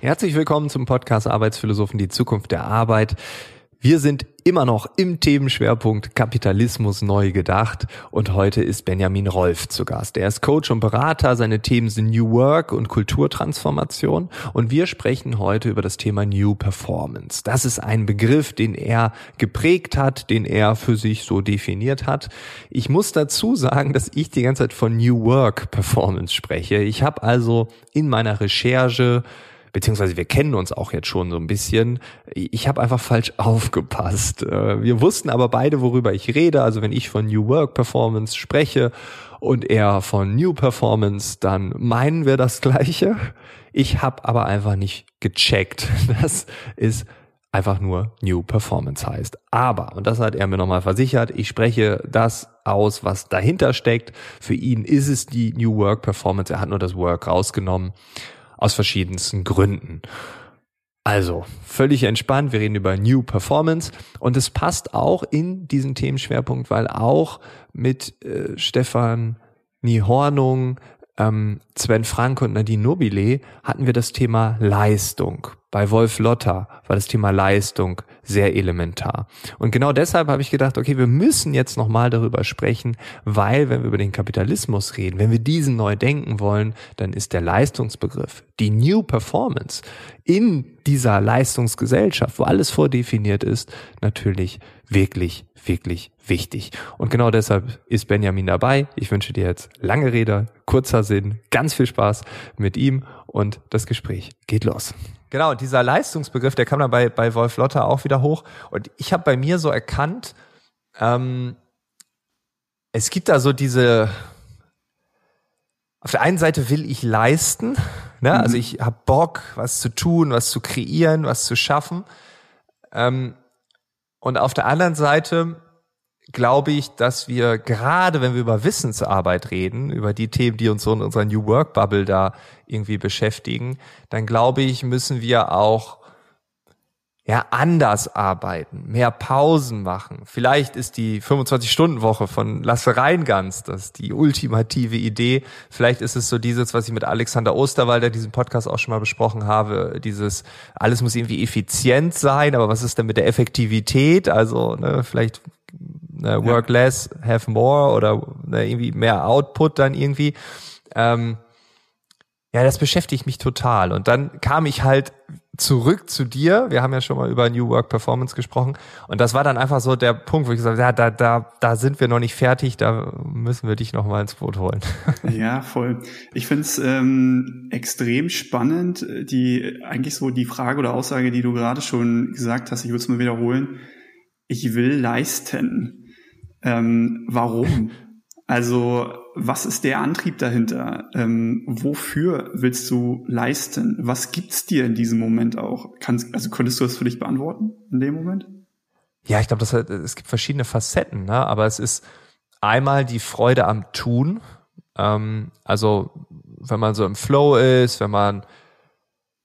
Herzlich willkommen zum Podcast Arbeitsphilosophen, die Zukunft der Arbeit. Wir sind immer noch im Themenschwerpunkt Kapitalismus neu gedacht und heute ist Benjamin Rolf zu Gast. Er ist Coach und Berater, seine Themen sind New Work und Kulturtransformation und wir sprechen heute über das Thema New Performance. Das ist ein Begriff, den er geprägt hat, den er für sich so definiert hat. Ich muss dazu sagen, dass ich die ganze Zeit von New Work Performance spreche. Ich habe also in meiner Recherche beziehungsweise wir kennen uns auch jetzt schon so ein bisschen. Ich habe einfach falsch aufgepasst. Äh, wir wussten aber beide, worüber ich rede. Also wenn ich von New Work Performance spreche und er von New Performance, dann meinen wir das gleiche. Ich habe aber einfach nicht gecheckt. Das ist einfach nur New Performance heißt. Aber, und das hat er mir nochmal versichert, ich spreche das aus, was dahinter steckt. Für ihn ist es die New Work Performance. Er hat nur das Work rausgenommen aus verschiedensten Gründen. Also, völlig entspannt, wir reden über New Performance und es passt auch in diesen Themenschwerpunkt, weil auch mit äh, Stefan Niehornung, ähm, Sven Frank und Nadine Nobile hatten wir das Thema Leistung. Bei Wolf Lotter war das Thema Leistung sehr elementar. Und genau deshalb habe ich gedacht, okay, wir müssen jetzt nochmal darüber sprechen, weil wenn wir über den Kapitalismus reden, wenn wir diesen neu denken wollen, dann ist der Leistungsbegriff, die New Performance in dieser Leistungsgesellschaft, wo alles vordefiniert ist, natürlich wirklich, wirklich wichtig. Und genau deshalb ist Benjamin dabei. Ich wünsche dir jetzt lange Rede, kurzer Sinn, ganz viel Spaß mit ihm und das Gespräch geht los. Genau, dieser Leistungsbegriff, der kam dann bei, bei Wolf Lotter auch wieder hoch. Und ich habe bei mir so erkannt, ähm, es gibt da so diese, auf der einen Seite will ich leisten, ne? also mhm. ich habe Bock, was zu tun, was zu kreieren, was zu schaffen. Ähm, und auf der anderen Seite glaube ich, dass wir gerade, wenn wir über Wissensarbeit reden, über die Themen, die uns so in unserer New Work Bubble da irgendwie beschäftigen, dann glaube ich, müssen wir auch ja, anders arbeiten, mehr Pausen machen. Vielleicht ist die 25-Stunden-Woche von Lasse Reingans das die ultimative Idee. Vielleicht ist es so dieses, was ich mit Alexander Osterwalder diesen Podcast auch schon mal besprochen habe, dieses, alles muss irgendwie effizient sein, aber was ist denn mit der Effektivität? Also, ne, vielleicht ne, work ja. less, have more oder ne, irgendwie mehr Output dann irgendwie. Ähm, ja, das beschäftigt mich total. Und dann kam ich halt zurück zu dir. Wir haben ja schon mal über New Work Performance gesprochen. Und das war dann einfach so der Punkt, wo ich gesagt habe, ja, da, da, da sind wir noch nicht fertig, da müssen wir dich noch mal ins Boot holen. Ja, voll. Ich finde es ähm, extrem spannend, die eigentlich so die Frage oder Aussage, die du gerade schon gesagt hast, ich würde es mal wiederholen. Ich will leisten. Ähm, warum? Also, was ist der Antrieb dahinter? Ähm, wofür willst du leisten? Was gibt's dir in diesem Moment auch? Kannst, also könntest du das für dich beantworten in dem Moment? Ja, ich glaube, es gibt verschiedene Facetten, ne? aber es ist einmal die Freude am Tun. Ähm, also, wenn man so im Flow ist, wenn man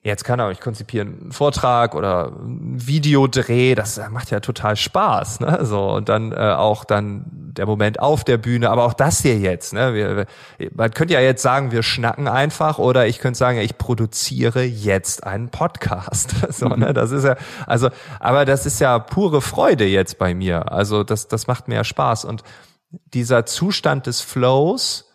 Jetzt kann er, ich konzipiere einen Vortrag oder ein Videodreh, das macht ja total Spaß, ne? So und dann äh, auch dann der Moment auf der Bühne, aber auch das hier jetzt, ne? Wir, man könnte ja jetzt sagen, wir schnacken einfach, oder ich könnte sagen, ich produziere jetzt einen Podcast. so, ne? Das ist ja, also, aber das ist ja pure Freude jetzt bei mir. Also das, das macht mir ja Spaß und dieser Zustand des Flows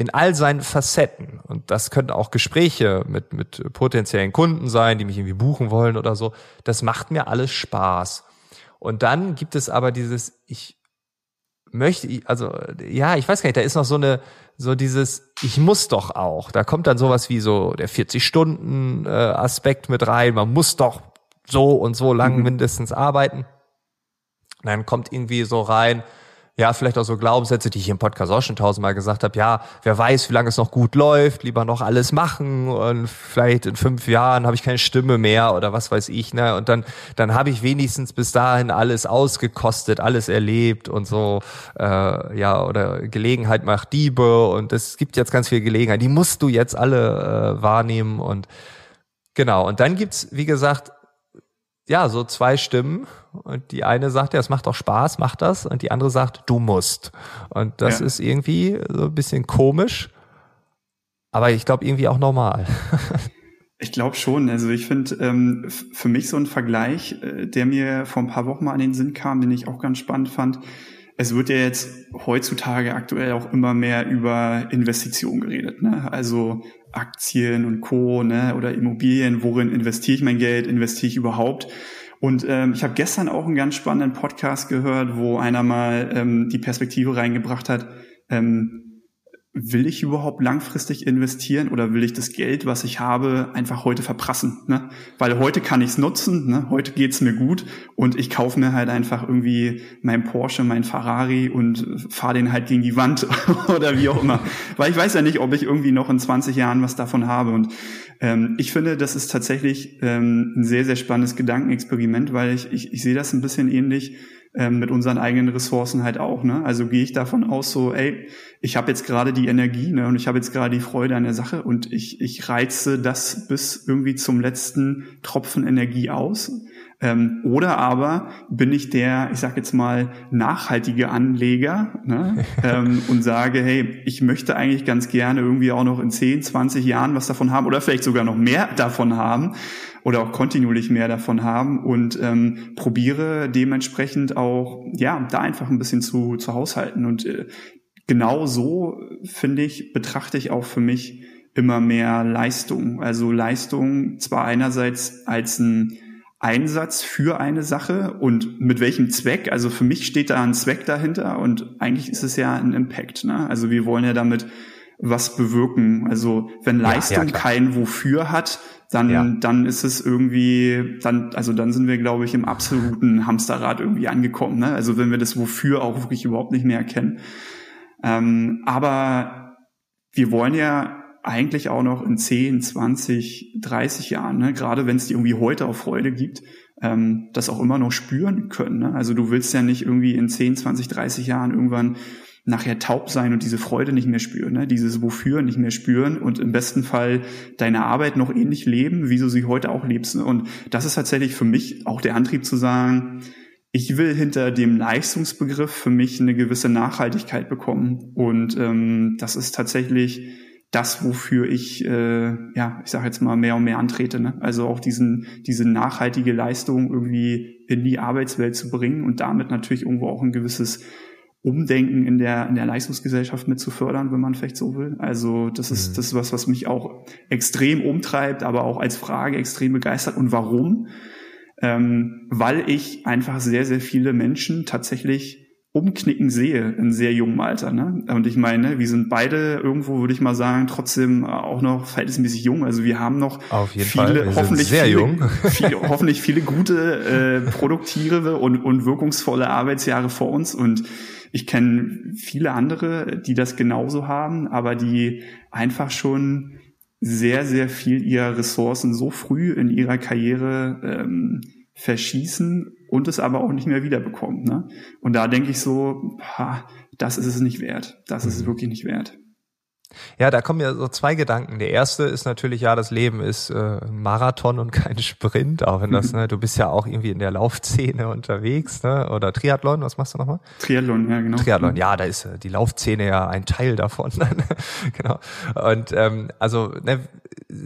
in all seinen Facetten. Und das können auch Gespräche mit, mit potenziellen Kunden sein, die mich irgendwie buchen wollen oder so. Das macht mir alles Spaß. Und dann gibt es aber dieses, ich möchte, also ja, ich weiß gar nicht, da ist noch so eine, so dieses, ich muss doch auch. Da kommt dann sowas wie so der 40-Stunden-Aspekt mit rein. Man muss doch so und so lang mhm. mindestens arbeiten. Und dann kommt irgendwie so rein, ja, vielleicht auch so Glaubenssätze, die ich im Podcast auch schon tausendmal gesagt habe. Ja, wer weiß, wie lange es noch gut läuft, lieber noch alles machen und vielleicht in fünf Jahren habe ich keine Stimme mehr oder was weiß ich. Ne? Und dann, dann habe ich wenigstens bis dahin alles ausgekostet, alles erlebt und so. Äh, ja, oder Gelegenheit macht Diebe und es gibt jetzt ganz viel Gelegenheit. Die musst du jetzt alle äh, wahrnehmen und genau. Und dann gibt's, wie gesagt, ja, so zwei Stimmen. Und die eine sagt, ja, es macht doch Spaß, mach das. Und die andere sagt, du musst. Und das ja. ist irgendwie so ein bisschen komisch. Aber ich glaube irgendwie auch normal. Ich glaube schon. Also ich finde ähm, für mich so ein Vergleich, äh, der mir vor ein paar Wochen mal an den Sinn kam, den ich auch ganz spannend fand. Es wird ja jetzt heutzutage aktuell auch immer mehr über Investitionen geredet. Ne? Also Aktien und Co. Ne? oder Immobilien, worin investiere ich mein Geld, investiere ich überhaupt? Und ähm, ich habe gestern auch einen ganz spannenden Podcast gehört, wo einer mal ähm, die Perspektive reingebracht hat, ähm, will ich überhaupt langfristig investieren oder will ich das Geld, was ich habe, einfach heute verprassen? Ne? Weil heute kann ich es nutzen, ne? heute geht's mir gut und ich kaufe mir halt einfach irgendwie mein Porsche, mein Ferrari und fahre den halt gegen die Wand oder wie auch immer. Weil ich weiß ja nicht, ob ich irgendwie noch in 20 Jahren was davon habe. Und ähm, ich finde, das ist tatsächlich ähm, ein sehr, sehr spannendes Gedankenexperiment, weil ich, ich, ich sehe das ein bisschen ähnlich ähm, mit unseren eigenen Ressourcen halt auch. Ne? Also gehe ich davon aus, so, ey, ich habe jetzt gerade die Energie ne, und ich habe jetzt gerade die Freude an der Sache und ich, ich reize das bis irgendwie zum letzten Tropfen Energie aus. Ähm, oder aber bin ich der, ich sag jetzt mal, nachhaltige Anleger ne, ähm, und sage, hey, ich möchte eigentlich ganz gerne irgendwie auch noch in 10, 20 Jahren was davon haben oder vielleicht sogar noch mehr davon haben oder auch kontinuierlich mehr davon haben und ähm, probiere dementsprechend auch, ja, da einfach ein bisschen zu, zu haushalten. Und äh, genau so, finde ich, betrachte ich auch für mich immer mehr Leistung. Also Leistung zwar einerseits als ein Einsatz für eine Sache und mit welchem Zweck. Also für mich steht da ein Zweck dahinter und eigentlich ist es ja ein Impact. Ne? Also wir wollen ja damit was bewirken. Also wenn Leistung ja, ja, kein Wofür hat, dann, ja. dann ist es irgendwie, dann, also dann sind wir, glaube ich, im absoluten Hamsterrad irgendwie angekommen. Ne? Also wenn wir das Wofür auch wirklich überhaupt nicht mehr erkennen. Ähm, aber wir wollen ja eigentlich auch noch in 10, 20, 30 Jahren, ne, gerade wenn es dir irgendwie heute auch Freude gibt, ähm, das auch immer noch spüren können. Ne? Also du willst ja nicht irgendwie in 10, 20, 30 Jahren irgendwann nachher taub sein und diese Freude nicht mehr spüren, ne? dieses Wofür nicht mehr spüren und im besten Fall deine Arbeit noch ähnlich leben, wie du sie heute auch lebst. Ne? Und das ist tatsächlich für mich auch der Antrieb zu sagen, ich will hinter dem Leistungsbegriff für mich eine gewisse Nachhaltigkeit bekommen. Und ähm, das ist tatsächlich das, wofür ich, äh, ja, ich sage jetzt mal mehr und mehr antrete. Ne? Also auch diesen, diese nachhaltige Leistung irgendwie in die Arbeitswelt zu bringen und damit natürlich irgendwo auch ein gewisses Umdenken in der, in der Leistungsgesellschaft mit zu fördern, wenn man vielleicht so will. Also das ist, mhm. das ist was, was mich auch extrem umtreibt, aber auch als Frage extrem begeistert. Und warum? Ähm, weil ich einfach sehr, sehr viele Menschen tatsächlich umknicken sehe in sehr jungem Alter. Ne? Und ich meine, wir sind beide irgendwo, würde ich mal sagen, trotzdem auch noch verhältnismäßig jung. Also wir haben noch viele, hoffentlich viele. Viele, hoffentlich viele gute, äh, produktive und, und wirkungsvolle Arbeitsjahre vor uns. Und ich kenne viele andere, die das genauso haben, aber die einfach schon sehr, sehr viel ihrer Ressourcen so früh in ihrer Karriere ähm, verschießen und es aber auch nicht mehr wiederbekommen. Ne? Und da denke ich so, ha, das ist es nicht wert. Das ist es mhm. wirklich nicht wert. Ja, da kommen ja so zwei Gedanken. Der erste ist natürlich, ja, das Leben ist äh, Marathon und kein Sprint, auch wenn das, ne, du bist ja auch irgendwie in der Laufszene unterwegs, ne? Oder Triathlon, was machst du nochmal? Triathlon, ja, genau. Triathlon, ja, da ist äh, die Laufszene ja ein Teil davon. genau. Und ähm, also, ne,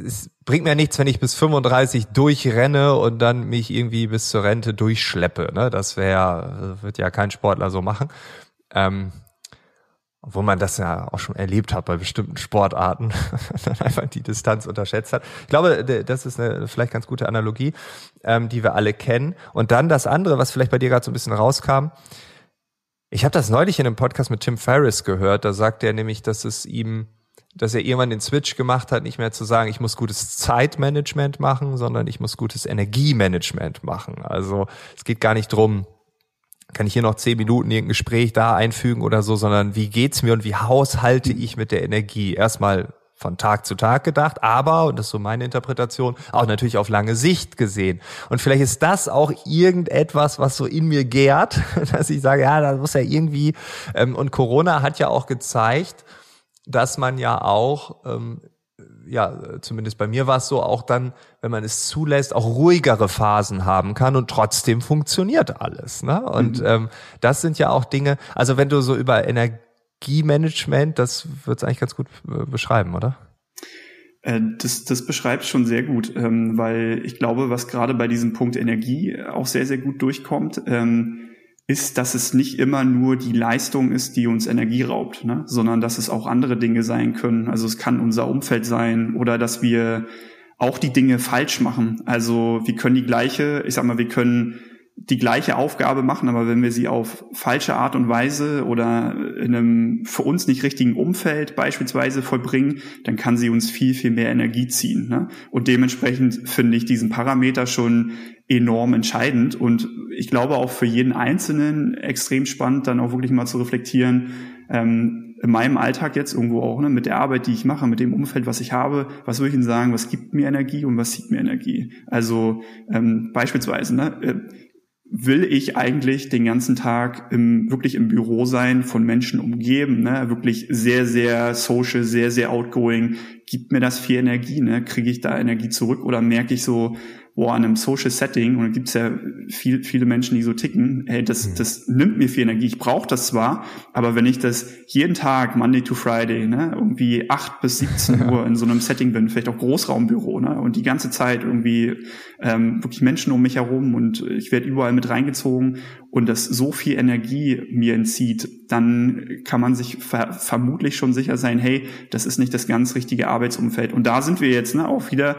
es bringt mir nichts, wenn ich bis 35 durchrenne und dann mich irgendwie bis zur Rente durchschleppe. Ne? Das wäre, wird ja kein Sportler so machen. Ähm, obwohl man das ja auch schon erlebt hat bei bestimmten Sportarten, dann einfach die Distanz unterschätzt hat. Ich glaube, das ist eine vielleicht ganz gute Analogie, ähm, die wir alle kennen. Und dann das andere, was vielleicht bei dir gerade so ein bisschen rauskam. Ich habe das neulich in einem Podcast mit Tim Ferriss gehört. Da sagt er nämlich, dass es ihm, dass er irgendwann den Switch gemacht hat, nicht mehr zu sagen, ich muss gutes Zeitmanagement machen, sondern ich muss gutes Energiemanagement machen. Also es geht gar nicht drum, kann ich hier noch zehn Minuten irgendein Gespräch da einfügen oder so, sondern wie geht's mir und wie haushalte ich mit der Energie? Erstmal von Tag zu Tag gedacht, aber, und das ist so meine Interpretation, auch natürlich auf lange Sicht gesehen. Und vielleicht ist das auch irgendetwas, was so in mir gärt, dass ich sage, ja, da muss ja irgendwie, ähm, und Corona hat ja auch gezeigt, dass man ja auch ähm, ja, zumindest bei mir war es so, auch dann, wenn man es zulässt, auch ruhigere Phasen haben kann und trotzdem funktioniert alles. Ne? Und mhm. ähm, das sind ja auch Dinge, also wenn du so über Energiemanagement, das wird es eigentlich ganz gut äh, beschreiben, oder? Äh, das, das beschreibt schon sehr gut, ähm, weil ich glaube, was gerade bei diesem Punkt Energie auch sehr, sehr gut durchkommt, ähm, ist, dass es nicht immer nur die Leistung ist, die uns Energie raubt, ne? sondern dass es auch andere Dinge sein können. Also es kann unser Umfeld sein oder dass wir auch die Dinge falsch machen. Also wir können die gleiche, ich sag mal, wir können die gleiche Aufgabe machen, aber wenn wir sie auf falsche Art und Weise oder in einem für uns nicht richtigen Umfeld beispielsweise vollbringen, dann kann sie uns viel, viel mehr Energie ziehen. Ne? Und dementsprechend finde ich diesen Parameter schon enorm entscheidend und ich glaube auch für jeden Einzelnen extrem spannend, dann auch wirklich mal zu reflektieren, ähm, in meinem Alltag jetzt irgendwo auch, ne, mit der Arbeit, die ich mache, mit dem Umfeld, was ich habe, was würde ich Ihnen sagen, was gibt mir Energie und was zieht mir Energie? Also ähm, beispielsweise, ne, äh, will ich eigentlich den ganzen Tag im, wirklich im Büro sein, von Menschen umgeben, ne? wirklich sehr, sehr social, sehr, sehr outgoing. Gibt mir das viel Energie? Ne? Kriege ich da Energie zurück oder merke ich so, boah, in einem Social Setting, und da gibt's ja viel, viele Menschen, die so ticken, hey, das, mhm. das nimmt mir viel Energie. Ich brauche das zwar, aber wenn ich das jeden Tag, Monday to Friday, ne, irgendwie acht bis 17 Uhr in so einem Setting bin, vielleicht auch Großraumbüro, ne, und die ganze Zeit irgendwie ähm, wirklich Menschen um mich herum und ich werde überall mit reingezogen und das so viel Energie mir entzieht, dann kann man sich ver vermutlich schon sicher sein, hey, das ist nicht das ganz richtige Arbeitsumfeld. Und da sind wir jetzt ne, auch wieder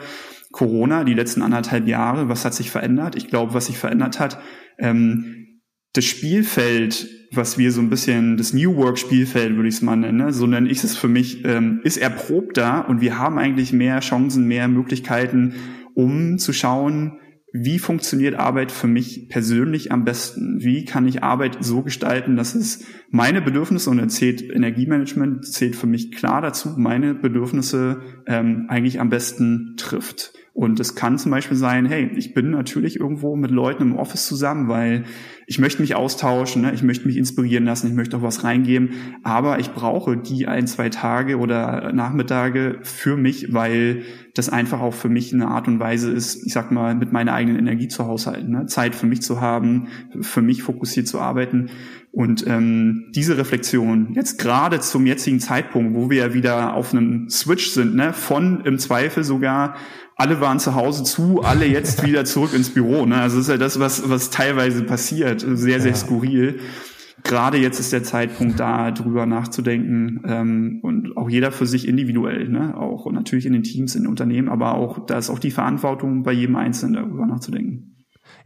Corona, die letzten anderthalb Jahre, was hat sich verändert? Ich glaube, was sich verändert hat, ähm, das Spielfeld, was wir so ein bisschen, das New Work Spielfeld würde ich es mal nennen, ne? so nenne ich es für mich, ähm, ist erprobter und wir haben eigentlich mehr Chancen, mehr Möglichkeiten, um zu schauen, wie funktioniert Arbeit für mich persönlich am besten? Wie kann ich Arbeit so gestalten, dass es meine Bedürfnisse, und da zählt Energiemanagement, zählt für mich klar dazu, meine Bedürfnisse ähm, eigentlich am besten trifft. Und es kann zum Beispiel sein, hey, ich bin natürlich irgendwo mit Leuten im Office zusammen, weil ich möchte mich austauschen, ne? ich möchte mich inspirieren lassen, ich möchte auch was reingeben, aber ich brauche die ein, zwei Tage oder Nachmittage für mich, weil das einfach auch für mich eine Art und Weise ist, ich sag mal, mit meiner eigenen Energie zu haushalten, ne? Zeit für mich zu haben, für mich fokussiert zu arbeiten. Und ähm, diese Reflexion, jetzt gerade zum jetzigen Zeitpunkt, wo wir ja wieder auf einem Switch sind, ne, von im Zweifel sogar alle waren zu Hause zu, alle jetzt wieder zurück ins Büro. Ne? Also das ist ja das, was, was teilweise passiert. Sehr, sehr ja. skurril. Gerade jetzt ist der Zeitpunkt da, drüber nachzudenken ähm, und auch jeder für sich individuell, ne? auch natürlich in den Teams, in den Unternehmen, aber auch da ist auch die Verantwortung bei jedem Einzelnen darüber nachzudenken.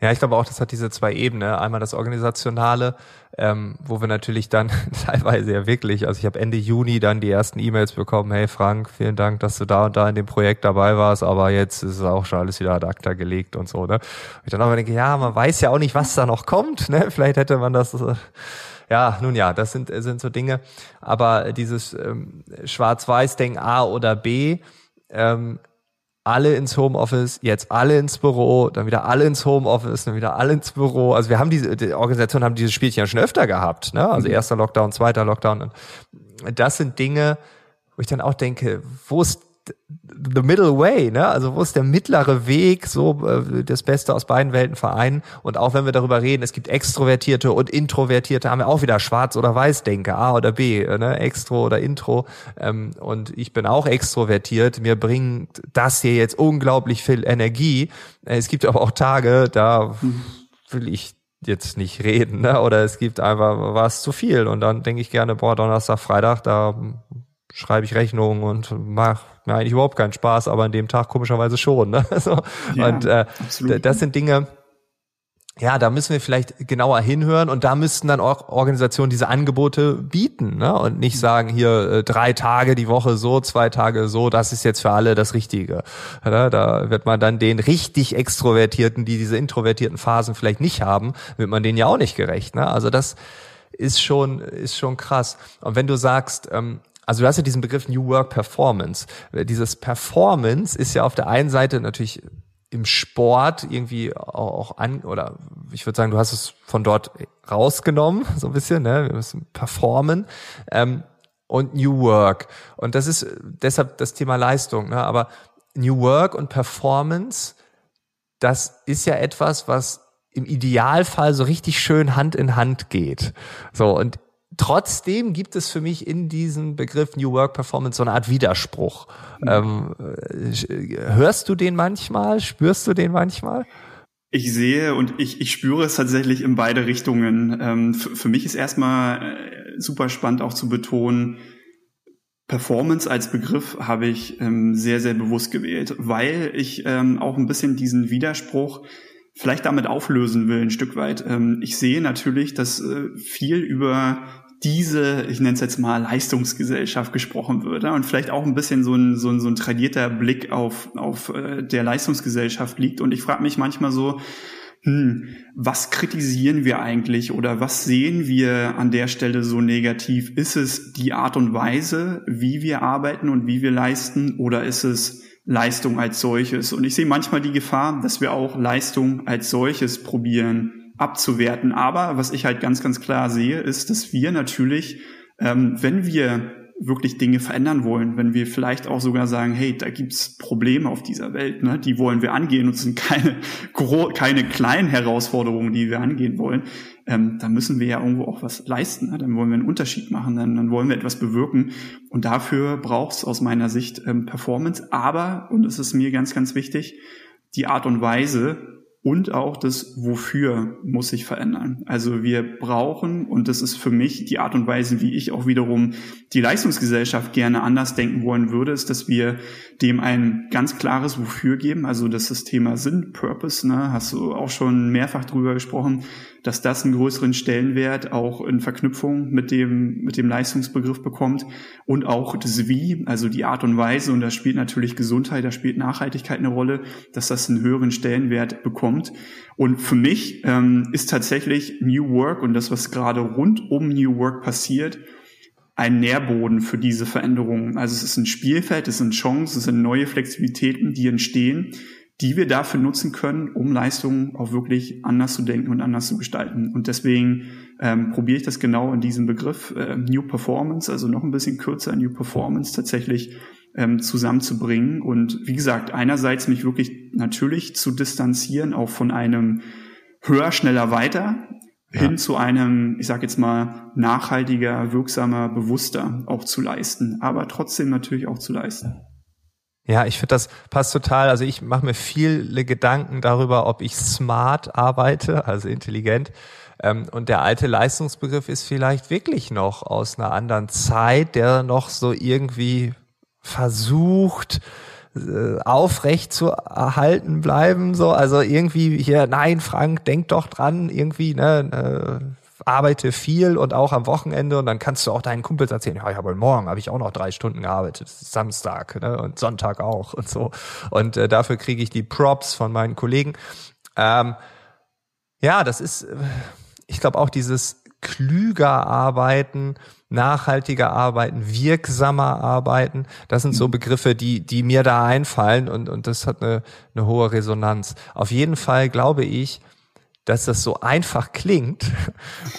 Ja, ich glaube auch, das hat diese zwei Ebenen. Einmal das Organisationale, ähm, wo wir natürlich dann teilweise ja wirklich, also ich habe Ende Juni dann die ersten E-Mails bekommen, hey Frank, vielen Dank, dass du da und da in dem Projekt dabei warst, aber jetzt ist es auch schon alles wieder ad acta gelegt und so. Ne? Und ich dann aber denke, ja, man weiß ja auch nicht, was da noch kommt. Ne? Vielleicht hätte man das... Äh, ja, nun ja, das sind, sind so Dinge. Aber dieses ähm, Schwarz-Weiß-Denken A oder B, ähm, alle ins Homeoffice, jetzt alle ins Büro, dann wieder alle ins Homeoffice, dann wieder alle ins Büro. Also wir haben diese die Organisationen haben dieses Spielchen ja schon öfter gehabt, ne? Also mhm. erster Lockdown, zweiter Lockdown. Das sind Dinge, wo ich dann auch denke, wo ist the middle way, ne? Also wo ist der mittlere Weg, so äh, das Beste aus beiden Welten vereinen? Und auch wenn wir darüber reden, es gibt Extrovertierte und Introvertierte, haben wir auch wieder Schwarz oder Weiß denke, A oder B, ne? Extro oder Intro. Ähm, und ich bin auch extrovertiert. Mir bringt das hier jetzt unglaublich viel Energie. Es gibt aber auch Tage, da will ich jetzt nicht reden, ne? Oder es gibt einfach was zu viel. Und dann denke ich gerne, boah, Donnerstag, Freitag, da schreibe ich Rechnungen und mache mir eigentlich überhaupt keinen Spaß, aber an dem Tag komischerweise schon. Ne? So. Ja, und äh, absolut. das sind Dinge, ja, da müssen wir vielleicht genauer hinhören und da müssten dann auch Organisationen diese Angebote bieten ne? und nicht sagen, hier äh, drei Tage die Woche so, zwei Tage so, das ist jetzt für alle das Richtige. Ja, da wird man dann den richtig Extrovertierten, die diese introvertierten Phasen vielleicht nicht haben, wird man denen ja auch nicht gerecht. Ne? Also das ist schon, ist schon krass. Und wenn du sagst, ähm, also du hast ja diesen Begriff New Work Performance. Dieses Performance ist ja auf der einen Seite natürlich im Sport irgendwie auch an, oder ich würde sagen, du hast es von dort rausgenommen, so ein bisschen, ne? Wir müssen performen. Ähm, und New Work. Und das ist deshalb das Thema Leistung, ne? Aber New Work und Performance, das ist ja etwas, was im Idealfall so richtig schön Hand in Hand geht. So, und trotzdem gibt es für mich in diesem Begriff New Work Performance so eine Art Widerspruch. Ähm, hörst du den manchmal? Spürst du den manchmal? Ich sehe und ich, ich spüre es tatsächlich in beide Richtungen. Ähm, für mich ist erstmal äh, super spannend auch zu betonen, Performance als Begriff habe ich ähm, sehr, sehr bewusst gewählt, weil ich ähm, auch ein bisschen diesen Widerspruch vielleicht damit auflösen will, ein Stück weit. Ähm, ich sehe natürlich, dass äh, viel über diese, ich nenne es jetzt mal Leistungsgesellschaft gesprochen wird und vielleicht auch ein bisschen so ein, so ein, so ein tradierter Blick auf, auf äh, der Leistungsgesellschaft liegt. Und ich frage mich manchmal so, hm, was kritisieren wir eigentlich oder was sehen wir an der Stelle so negativ? Ist es die Art und Weise, wie wir arbeiten und wie wir leisten oder ist es Leistung als solches? Und ich sehe manchmal die Gefahr, dass wir auch Leistung als solches probieren abzuwerten. Aber was ich halt ganz, ganz klar sehe, ist, dass wir natürlich, ähm, wenn wir wirklich Dinge verändern wollen, wenn wir vielleicht auch sogar sagen, hey, da gibt's Probleme auf dieser Welt, ne? die wollen wir angehen und es sind keine, keine kleinen Herausforderungen, die wir angehen wollen, ähm, dann müssen wir ja irgendwo auch was leisten, ne? dann wollen wir einen Unterschied machen, dann, dann wollen wir etwas bewirken und dafür braucht's aus meiner Sicht ähm, Performance, aber, und das ist mir ganz, ganz wichtig, die Art und Weise, und auch das Wofür muss sich verändern. Also wir brauchen, und das ist für mich die Art und Weise, wie ich auch wiederum die Leistungsgesellschaft gerne anders denken wollen würde, ist, dass wir dem ein ganz klares Wofür geben. Also das ist das Thema Sinn, Purpose, ne, hast du auch schon mehrfach drüber gesprochen, dass das einen größeren Stellenwert auch in Verknüpfung mit dem, mit dem Leistungsbegriff bekommt und auch das Wie, also die Art und Weise, und da spielt natürlich Gesundheit, da spielt Nachhaltigkeit eine Rolle, dass das einen höheren Stellenwert bekommt. Und für mich ähm, ist tatsächlich New Work und das, was gerade rund um New Work passiert, ein Nährboden für diese Veränderungen. Also es ist ein Spielfeld, es sind Chancen, es sind neue Flexibilitäten, die entstehen, die wir dafür nutzen können, um Leistungen auch wirklich anders zu denken und anders zu gestalten. Und deswegen ähm, probiere ich das genau in diesem Begriff äh, New Performance, also noch ein bisschen kürzer New Performance tatsächlich ähm, zusammenzubringen. Und wie gesagt, einerseits mich wirklich natürlich zu distanzieren, auch von einem höher, schneller, weiter, ja. hin zu einem, ich sage jetzt mal, nachhaltiger, wirksamer, bewusster auch zu leisten, aber trotzdem natürlich auch zu leisten. Ja, ich finde, das passt total. Also ich mache mir viele Gedanken darüber, ob ich smart arbeite, also intelligent. Ähm, und der alte Leistungsbegriff ist vielleicht wirklich noch aus einer anderen Zeit, der noch so irgendwie versucht, äh, aufrecht zu erhalten bleiben, so, also irgendwie hier, nein, Frank, denk doch dran, irgendwie, ne, äh, arbeite viel und auch am Wochenende und dann kannst du auch deinen Kumpels erzählen, ja, aber morgen habe ich auch noch drei Stunden gearbeitet, Samstag ne, und Sonntag auch und so. Und äh, dafür kriege ich die Props von meinen Kollegen. Ähm, ja, das ist, äh, ich glaube auch dieses klüger arbeiten, nachhaltiger arbeiten, wirksamer arbeiten. Das sind so Begriffe, die, die mir da einfallen und, und das hat eine, eine hohe Resonanz. Auf jeden Fall glaube ich, dass das so einfach klingt,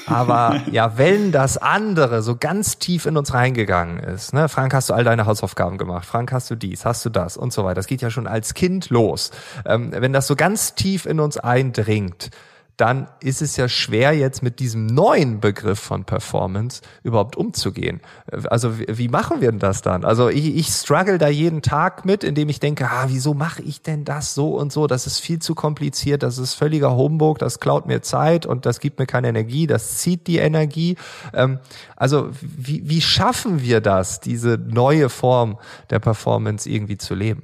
aber ja, wenn das andere so ganz tief in uns reingegangen ist, ne, Frank, hast du all deine Hausaufgaben gemacht, Frank, hast du dies, hast du das? Und so weiter, das geht ja schon als Kind los. Ähm, wenn das so ganz tief in uns eindringt, dann ist es ja schwer, jetzt mit diesem neuen Begriff von Performance überhaupt umzugehen. Also wie, machen wir denn das dann? Also ich, ich struggle da jeden Tag mit, indem ich denke, ah, wieso mache ich denn das so und so? Das ist viel zu kompliziert, das ist völliger Humbug, das klaut mir Zeit und das gibt mir keine Energie, das zieht die Energie. Ähm, also wie, wie schaffen wir das, diese neue Form der Performance irgendwie zu leben?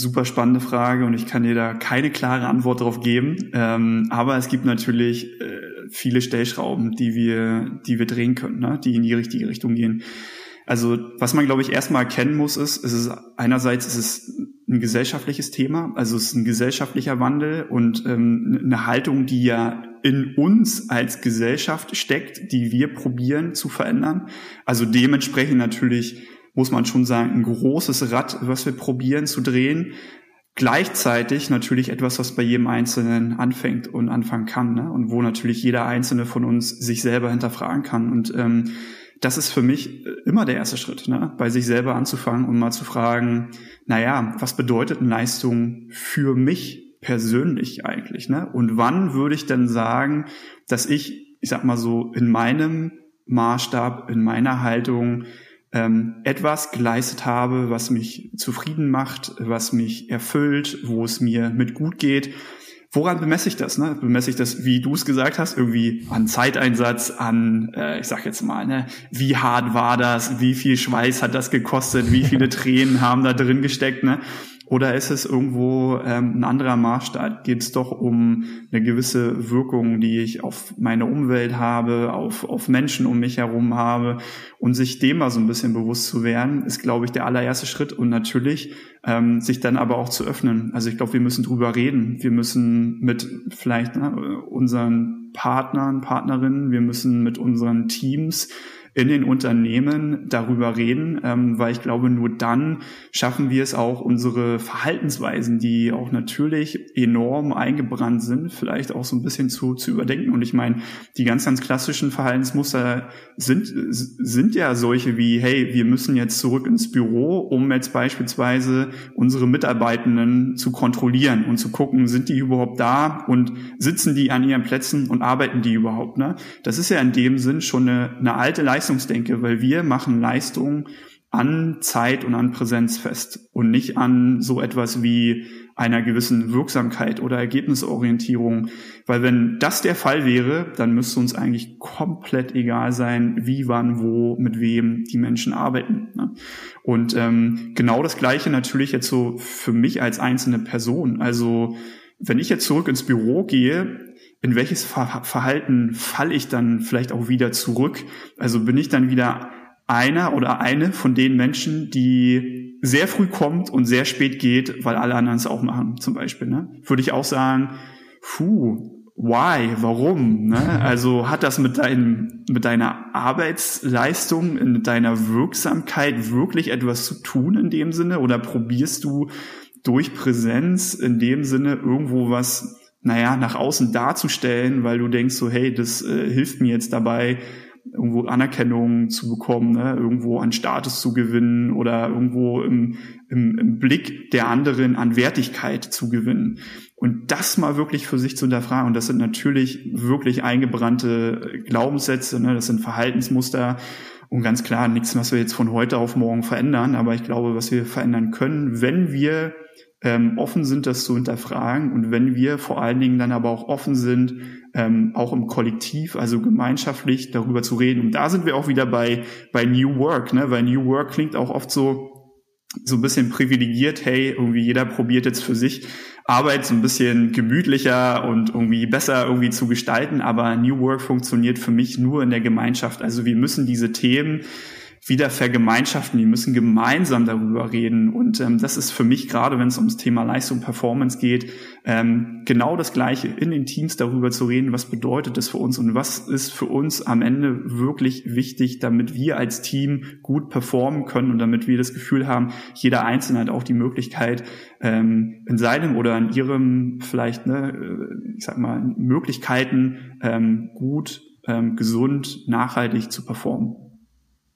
Super spannende Frage und ich kann dir da keine klare Antwort darauf geben. Ähm, aber es gibt natürlich äh, viele Stellschrauben, die wir, die wir drehen können, ne? die in die richtige Richtung gehen. Also was man, glaube ich, erstmal erkennen muss, ist, es ist einerseits ist es ein gesellschaftliches Thema, also es ist ein gesellschaftlicher Wandel und ähm, eine Haltung, die ja in uns als Gesellschaft steckt, die wir probieren zu verändern. Also dementsprechend natürlich muss man schon sagen, ein großes Rad, was wir probieren zu drehen. Gleichzeitig natürlich etwas, was bei jedem Einzelnen anfängt und anfangen kann ne? und wo natürlich jeder Einzelne von uns sich selber hinterfragen kann. Und ähm, das ist für mich immer der erste Schritt, ne? bei sich selber anzufangen und mal zu fragen, naja, was bedeutet Leistung für mich persönlich eigentlich? Ne? Und wann würde ich denn sagen, dass ich, ich sag mal so, in meinem Maßstab, in meiner Haltung ähm, etwas geleistet habe, was mich zufrieden macht, was mich erfüllt, wo es mir mit gut geht. Woran bemesse ich das? Ne? Bemesse ich das, wie du es gesagt hast, irgendwie an Zeiteinsatz, an, äh, ich sag jetzt mal, ne, wie hart war das, wie viel Schweiß hat das gekostet, wie viele Tränen haben da drin gesteckt, ne? Oder ist es irgendwo ähm, ein anderer Maßstab? Geht es doch um eine gewisse Wirkung, die ich auf meine Umwelt habe, auf, auf Menschen um mich herum habe? Und sich dem mal so ein bisschen bewusst zu werden, ist, glaube ich, der allererste Schritt. Und natürlich ähm, sich dann aber auch zu öffnen. Also ich glaube, wir müssen drüber reden. Wir müssen mit vielleicht ne, unseren Partnern, Partnerinnen, wir müssen mit unseren Teams in den Unternehmen darüber reden, ähm, weil ich glaube, nur dann schaffen wir es auch, unsere Verhaltensweisen, die auch natürlich enorm eingebrannt sind, vielleicht auch so ein bisschen zu, zu überdenken. Und ich meine, die ganz, ganz klassischen Verhaltensmuster sind, sind ja solche wie, hey, wir müssen jetzt zurück ins Büro, um jetzt beispielsweise unsere Mitarbeitenden zu kontrollieren und zu gucken, sind die überhaupt da und sitzen die an ihren Plätzen und arbeiten die überhaupt. Ne? Das ist ja in dem Sinn schon eine, eine alte Leistung Leistungsdenke, weil wir machen Leistung an Zeit und an Präsenz fest und nicht an so etwas wie einer gewissen Wirksamkeit oder Ergebnisorientierung. Weil wenn das der Fall wäre, dann müsste uns eigentlich komplett egal sein, wie, wann, wo, mit wem die Menschen arbeiten. Ne? Und ähm, genau das Gleiche natürlich jetzt so für mich als einzelne Person. Also wenn ich jetzt zurück ins Büro gehe, in welches Verhalten falle ich dann vielleicht auch wieder zurück? Also bin ich dann wieder einer oder eine von den Menschen, die sehr früh kommt und sehr spät geht, weil alle anderen es auch machen, zum Beispiel. Ne? Würde ich auch sagen, puh, why, warum? Ne? Also hat das mit, deinem, mit deiner Arbeitsleistung, mit deiner Wirksamkeit wirklich etwas zu tun in dem Sinne? Oder probierst du durch Präsenz in dem Sinne irgendwo was naja, nach außen darzustellen, weil du denkst so, hey, das äh, hilft mir jetzt dabei, irgendwo Anerkennung zu bekommen, ne? irgendwo an Status zu gewinnen oder irgendwo im, im, im Blick der anderen an Wertigkeit zu gewinnen. Und das mal wirklich für sich zu hinterfragen. Und das sind natürlich wirklich eingebrannte Glaubenssätze, ne? das sind Verhaltensmuster. Und ganz klar, nichts, was wir jetzt von heute auf morgen verändern. Aber ich glaube, was wir verändern können, wenn wir ähm, offen sind, das zu hinterfragen und wenn wir vor allen Dingen dann aber auch offen sind, ähm, auch im Kollektiv, also gemeinschaftlich darüber zu reden. Und da sind wir auch wieder bei, bei New Work, ne? weil New Work klingt auch oft so, so ein bisschen privilegiert, hey, irgendwie jeder probiert jetzt für sich Arbeit so ein bisschen gemütlicher und irgendwie besser irgendwie zu gestalten, aber New Work funktioniert für mich nur in der Gemeinschaft. Also wir müssen diese Themen wieder vergemeinschaften, die müssen gemeinsam darüber reden. Und ähm, das ist für mich gerade, wenn es ums Thema Leistung, Performance geht, ähm, genau das Gleiche, in den Teams darüber zu reden, was bedeutet das für uns und was ist für uns am Ende wirklich wichtig, damit wir als Team gut performen können und damit wir das Gefühl haben, jeder Einzelne hat auch die Möglichkeit, ähm, in seinem oder in ihrem vielleicht, ne, äh, ich sag mal, Möglichkeiten ähm, gut, ähm, gesund, nachhaltig zu performen.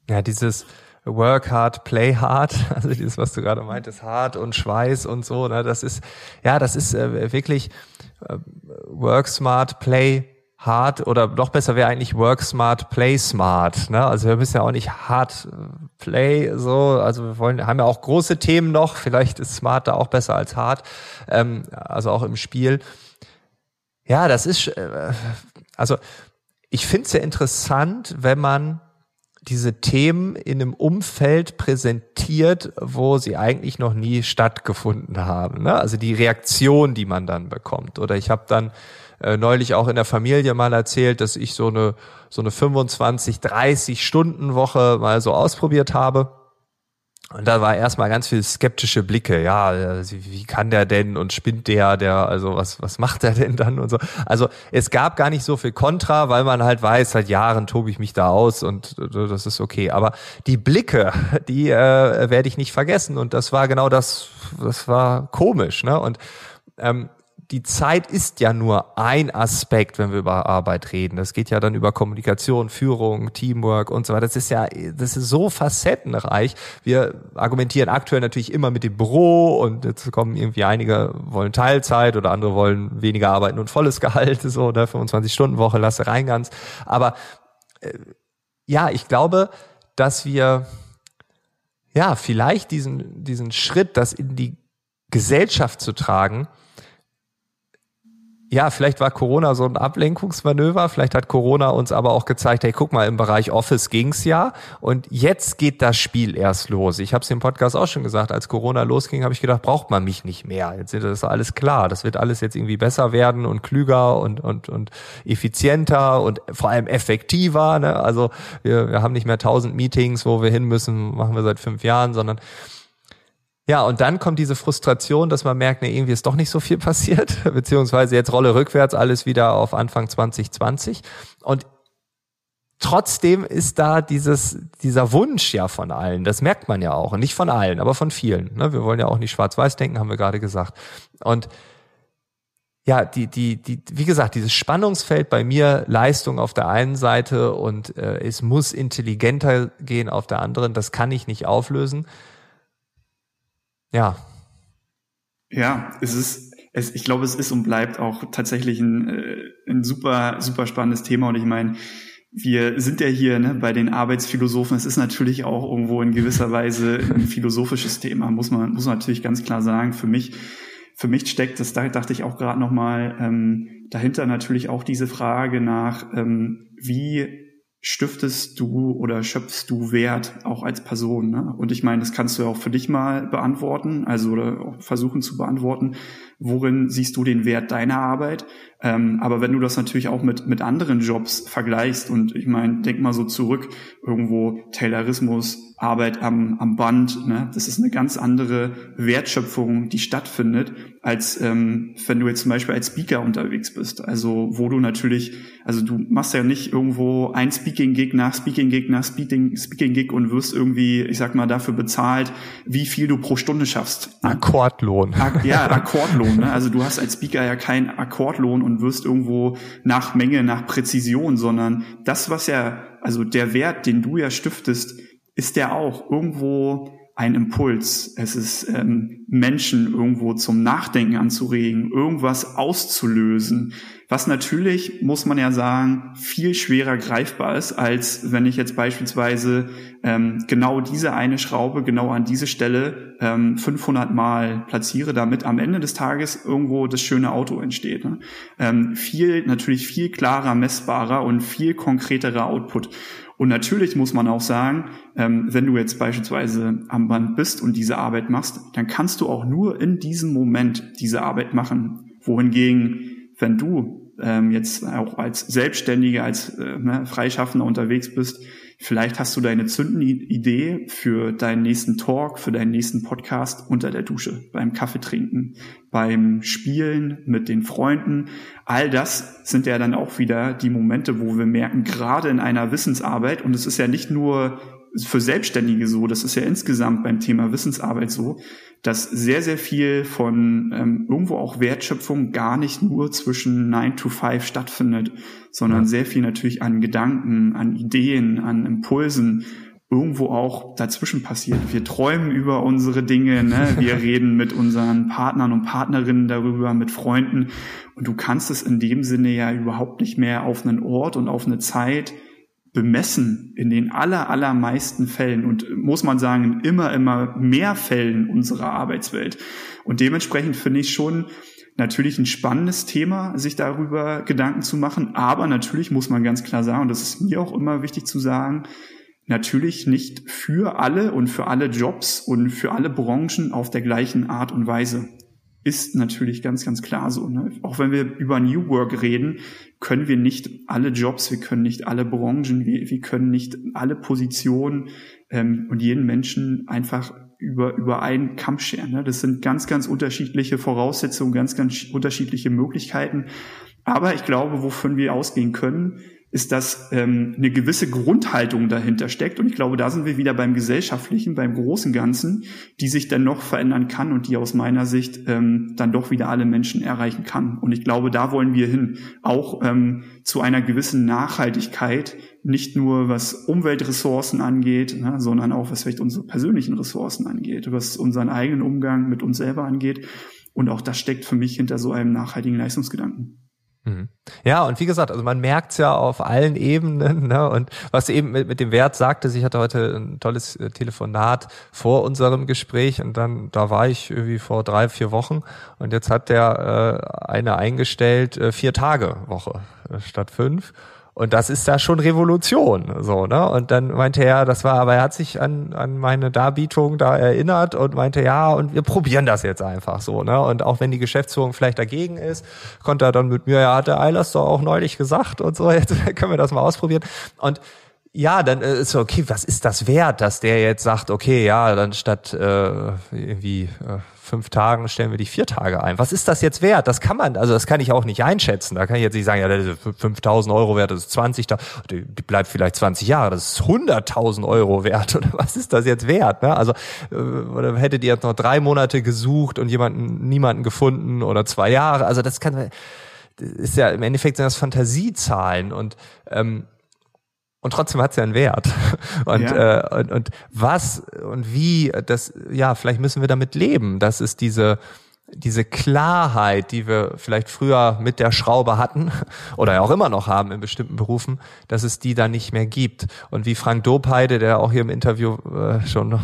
Ja, dieses Work hard, play hard, also dieses, was du gerade meintest, hart und Schweiß und so, ne, das ist, ja, das ist äh, wirklich äh, work smart, play hard oder noch besser wäre eigentlich work smart, play smart, ne, also wir müssen ja auch nicht hard äh, play, so, also wir wollen, haben ja auch große Themen noch, vielleicht ist smart da auch besser als hart, ähm, also auch im Spiel. Ja, das ist, äh, also ich finde es sehr interessant, wenn man diese Themen in einem Umfeld präsentiert, wo sie eigentlich noch nie stattgefunden haben. Ne? Also die Reaktion, die man dann bekommt. Oder ich habe dann äh, neulich auch in der Familie mal erzählt, dass ich so eine so eine 25, 30 Stunden Woche mal so ausprobiert habe und da war erstmal ganz viel skeptische Blicke. Ja, also wie kann der denn und spinnt der, der, also was, was macht der denn dann und so. Also es gab gar nicht so viel Kontra, weil man halt weiß, seit Jahren tobe ich mich da aus und das ist okay. Aber die Blicke, die äh, werde ich nicht vergessen. Und das war genau das, das war komisch. Ne? Und ähm, die Zeit ist ja nur ein Aspekt, wenn wir über Arbeit reden. Das geht ja dann über Kommunikation, Führung, Teamwork und so weiter. Das ist ja, das ist so facettenreich. Wir argumentieren aktuell natürlich immer mit dem Büro und jetzt kommen irgendwie einige wollen Teilzeit oder andere wollen weniger arbeiten und volles Gehalt, so, ne, 25 Stunden Woche, lasse rein ganz. Aber, äh, ja, ich glaube, dass wir, ja, vielleicht diesen, diesen Schritt, das in die Gesellschaft zu tragen, ja, vielleicht war Corona so ein Ablenkungsmanöver, vielleicht hat Corona uns aber auch gezeigt, hey, guck mal, im Bereich Office ging's ja und jetzt geht das Spiel erst los. Ich habe es im Podcast auch schon gesagt, als Corona losging, habe ich gedacht, braucht man mich nicht mehr. Jetzt ist das alles klar, das wird alles jetzt irgendwie besser werden und klüger und und und effizienter und vor allem effektiver. Ne? Also wir, wir haben nicht mehr tausend Meetings, wo wir hin müssen, machen wir seit fünf Jahren, sondern ja, und dann kommt diese Frustration, dass man merkt, nee, irgendwie ist doch nicht so viel passiert, beziehungsweise jetzt Rolle rückwärts, alles wieder auf Anfang 2020. Und trotzdem ist da dieses, dieser Wunsch ja von allen, das merkt man ja auch, und nicht von allen, aber von vielen. Ne? Wir wollen ja auch nicht schwarz-weiß denken, haben wir gerade gesagt. Und ja, die, die, die, wie gesagt, dieses Spannungsfeld bei mir, Leistung auf der einen Seite und äh, es muss intelligenter gehen auf der anderen, das kann ich nicht auflösen ja. Ja, es ist, es, ich glaube, es ist und bleibt auch tatsächlich ein, äh, ein super, super spannendes Thema. Und ich meine, wir sind ja hier ne, bei den Arbeitsphilosophen. Es ist natürlich auch irgendwo in gewisser Weise ein philosophisches Thema, muss man, muss man natürlich ganz klar sagen. Für mich, für mich steckt, das da dachte ich auch gerade nochmal, ähm, dahinter natürlich auch diese Frage nach, ähm, wie stiftest du oder schöpfst du Wert auch als Person? Ne? Und ich meine, das kannst du ja auch für dich mal beantworten, also oder versuchen zu beantworten. Worin siehst du den Wert deiner Arbeit? Ähm, aber wenn du das natürlich auch mit mit anderen Jobs vergleichst und ich meine, denk mal so zurück irgendwo Taylorismus, Arbeit am, am Band. Ne? Das ist eine ganz andere Wertschöpfung, die stattfindet, als ähm, wenn du jetzt zum Beispiel als Speaker unterwegs bist. Also wo du natürlich, also du machst ja nicht irgendwo ein Speaking-Gig nach Speaking-Gig nach Speaking-Gig und wirst irgendwie, ich sag mal, dafür bezahlt, wie viel du pro Stunde schaffst. Akkordlohn. Ak ja, Akkordlohn. Ne? Also du hast als Speaker ja keinen Akkordlohn und wirst irgendwo nach Menge, nach Präzision, sondern das, was ja, also der Wert, den du ja stiftest, ist der auch irgendwo ein Impuls. Es ist ähm, Menschen irgendwo zum Nachdenken anzuregen, irgendwas auszulösen, was natürlich, muss man ja sagen, viel schwerer greifbar ist, als wenn ich jetzt beispielsweise ähm, genau diese eine Schraube genau an diese Stelle ähm, 500 Mal platziere, damit am Ende des Tages irgendwo das schöne Auto entsteht. Ne? Ähm, viel, natürlich viel klarer, messbarer und viel konkreterer Output. Und natürlich muss man auch sagen, ähm, wenn du jetzt beispielsweise am Band bist und diese Arbeit machst, dann kannst du auch nur in diesem Moment diese Arbeit machen. Wohingegen, wenn du ähm, jetzt auch als Selbstständiger, als äh, ne, Freischaffender unterwegs bist, vielleicht hast du deine zündende Idee für deinen nächsten Talk, für deinen nächsten Podcast unter der Dusche, beim Kaffee trinken, beim Spielen mit den Freunden. All das sind ja dann auch wieder die Momente, wo wir merken, gerade in einer Wissensarbeit, und es ist ja nicht nur für Selbstständige so, das ist ja insgesamt beim Thema Wissensarbeit so, dass sehr, sehr viel von ähm, irgendwo auch Wertschöpfung gar nicht nur zwischen 9 to 5 stattfindet, sondern ja. sehr viel natürlich an Gedanken, an Ideen, an Impulsen irgendwo auch dazwischen passiert. Wir träumen über unsere Dinge, ne? wir reden mit unseren Partnern und Partnerinnen darüber, mit Freunden und du kannst es in dem Sinne ja überhaupt nicht mehr auf einen Ort und auf eine Zeit bemessen in den aller, allermeisten Fällen und muss man sagen, immer, immer mehr Fällen unserer Arbeitswelt. Und dementsprechend finde ich schon natürlich ein spannendes Thema, sich darüber Gedanken zu machen. Aber natürlich muss man ganz klar sagen, und das ist mir auch immer wichtig zu sagen, natürlich nicht für alle und für alle Jobs und für alle Branchen auf der gleichen Art und Weise. Ist natürlich ganz, ganz klar so. Ne? Auch wenn wir über New Work reden, können wir nicht alle Jobs, wir können nicht alle Branchen, wir, wir können nicht alle Positionen ähm, und jeden Menschen einfach über, über einen Kamm scheren. Ne? Das sind ganz, ganz unterschiedliche Voraussetzungen, ganz, ganz unterschiedliche Möglichkeiten. Aber ich glaube, wovon wir ausgehen können, ist, dass ähm, eine gewisse Grundhaltung dahinter steckt. Und ich glaube, da sind wir wieder beim Gesellschaftlichen, beim großen Ganzen, die sich dann noch verändern kann und die aus meiner Sicht ähm, dann doch wieder alle Menschen erreichen kann. Und ich glaube, da wollen wir hin. Auch ähm, zu einer gewissen Nachhaltigkeit, nicht nur was Umweltressourcen angeht, ne, sondern auch was vielleicht unsere persönlichen Ressourcen angeht, was unseren eigenen Umgang mit uns selber angeht. Und auch das steckt für mich hinter so einem nachhaltigen Leistungsgedanken. Mhm. Ja, und wie gesagt, also man merkt's ja auf allen Ebenen. Ne? Und was eben mit, mit dem Wert sagte, ich hatte heute ein tolles äh, Telefonat vor unserem Gespräch und dann, da war ich irgendwie vor drei, vier Wochen und jetzt hat der äh, eine eingestellt, äh, vier Tage Woche äh, statt fünf. Und das ist da schon Revolution, so, ne? Und dann meinte er, das war, aber er hat sich an, an meine Darbietung da erinnert und meinte, ja, und wir probieren das jetzt einfach so, ne? Und auch wenn die Geschäftsführung vielleicht dagegen ist, konnte er dann mit mir, ja, hat der Eilers doch auch neulich gesagt und so, jetzt können wir das mal ausprobieren. Und ja, dann ist so, okay, was ist das wert, dass der jetzt sagt, okay, ja, dann statt äh, irgendwie äh, fünf Tagen stellen wir die vier Tage ein. Was ist das jetzt wert? Das kann man, also das kann ich auch nicht einschätzen. Da kann ich jetzt nicht sagen, ja, das ist 5000 Euro wert, das ist 20, die bleibt vielleicht 20 Jahre, das ist 100.000 Euro wert. Oder was ist das jetzt wert? Ne? Also äh, oder hättet ihr jetzt noch drei Monate gesucht und jemanden, niemanden gefunden oder zwei Jahre? Also das kann, das ist ja im Endeffekt sind das Fantasiezahlen und ähm, und trotzdem hat es ja einen Wert. Und, ja. äh, und, und was und wie, das, ja, vielleicht müssen wir damit leben, dass es diese, diese Klarheit, die wir vielleicht früher mit der Schraube hatten oder ja auch immer noch haben in bestimmten Berufen, dass es die da nicht mehr gibt. Und wie Frank Dopeide, der auch hier im Interview äh, schon äh,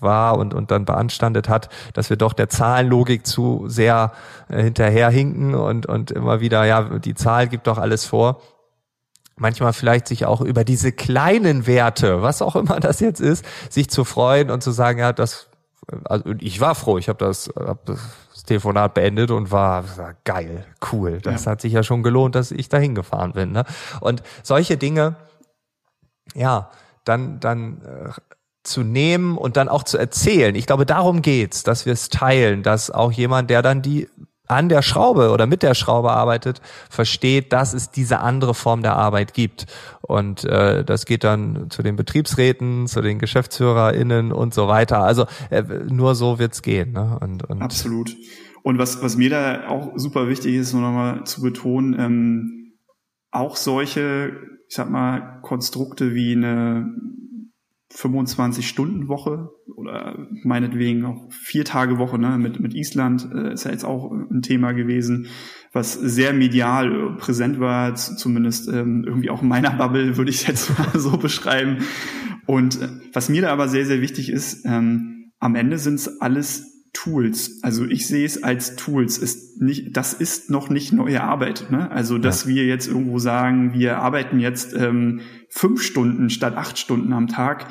war und, und dann beanstandet hat, dass wir doch der Zahlenlogik zu sehr äh, hinterherhinken und, und immer wieder, ja, die Zahl gibt doch alles vor manchmal vielleicht sich auch über diese kleinen Werte, was auch immer das jetzt ist, sich zu freuen und zu sagen, ja, das, also ich war froh, ich habe das, hab das Telefonat beendet und war, war geil, cool. Das ja. hat sich ja schon gelohnt, dass ich da hingefahren bin. Ne? Und solche Dinge, ja, dann, dann äh, zu nehmen und dann auch zu erzählen. Ich glaube, darum geht's, dass wir es teilen, dass auch jemand, der dann die an der Schraube oder mit der Schraube arbeitet, versteht, dass es diese andere Form der Arbeit gibt. Und äh, das geht dann zu den Betriebsräten, zu den GeschäftsführerInnen und so weiter. Also äh, nur so wird's gehen. Ne? Und, und Absolut. Und was, was mir da auch super wichtig ist, nur nochmal zu betonen, ähm, auch solche, ich sag mal, Konstrukte wie eine 25-Stunden-Woche oder meinetwegen auch vier Tage Woche ne, mit, mit Island äh, ist ja jetzt auch ein Thema gewesen, was sehr medial äh, präsent war, zumindest ähm, irgendwie auch in meiner Bubble würde ich es jetzt mal so beschreiben. Und äh, was mir da aber sehr, sehr wichtig ist, ähm, am Ende sind es alles Tools. Also ich sehe es als Tools. Ist nicht, das ist noch nicht neue Arbeit. Ne? Also dass ja. wir jetzt irgendwo sagen, wir arbeiten jetzt ähm, fünf Stunden statt acht Stunden am Tag,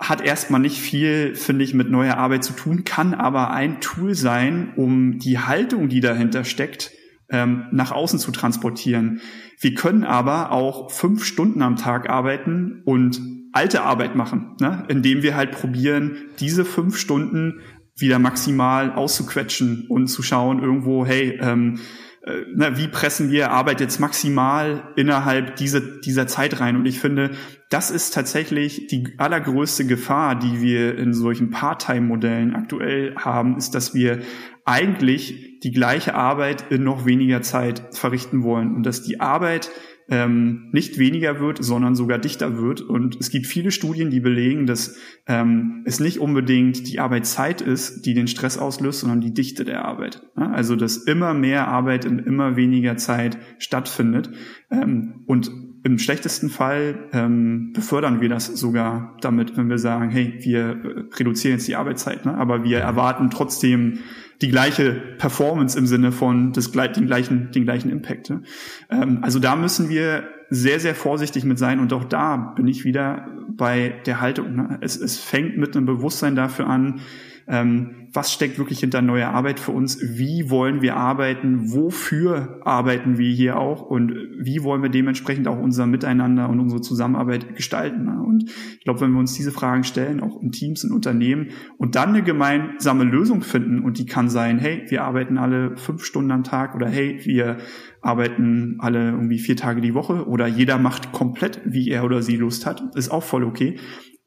hat erstmal nicht viel, finde ich, mit neuer Arbeit zu tun, kann aber ein Tool sein, um die Haltung, die dahinter steckt, ähm, nach außen zu transportieren. Wir können aber auch fünf Stunden am Tag arbeiten und alte Arbeit machen, ne? indem wir halt probieren, diese fünf Stunden wieder maximal auszuquetschen und zu schauen irgendwo, hey, ähm, äh, na, wie pressen wir Arbeit jetzt maximal innerhalb dieser, dieser Zeit rein? Und ich finde, das ist tatsächlich die allergrößte Gefahr, die wir in solchen Part-Time-Modellen aktuell haben, ist, dass wir eigentlich die gleiche Arbeit in noch weniger Zeit verrichten wollen und dass die Arbeit ähm, nicht weniger wird, sondern sogar dichter wird. Und es gibt viele Studien, die belegen, dass ähm, es nicht unbedingt die Arbeitszeit ist, die den Stress auslöst, sondern die Dichte der Arbeit. Ja, also dass immer mehr Arbeit in immer weniger Zeit stattfindet. Ähm, und im schlechtesten Fall ähm, befördern wir das sogar damit, wenn wir sagen, hey, wir äh, reduzieren jetzt die Arbeitszeit, ne? aber wir erwarten trotzdem die gleiche Performance im Sinne von des, den gleichen, den gleichen Impact. Ne? Ähm, also da müssen wir sehr, sehr vorsichtig mit sein. Und auch da bin ich wieder bei der Haltung. Ne? Es, es fängt mit einem Bewusstsein dafür an, ähm, was steckt wirklich hinter neuer Arbeit für uns? Wie wollen wir arbeiten? Wofür arbeiten wir hier auch? Und wie wollen wir dementsprechend auch unser Miteinander und unsere Zusammenarbeit gestalten? Und ich glaube, wenn wir uns diese Fragen stellen, auch in Teams, in Unternehmen, und dann eine gemeinsame Lösung finden, und die kann sein, hey, wir arbeiten alle fünf Stunden am Tag oder hey, wir arbeiten alle irgendwie vier Tage die Woche oder jeder macht komplett, wie er oder sie Lust hat, ist auch voll okay.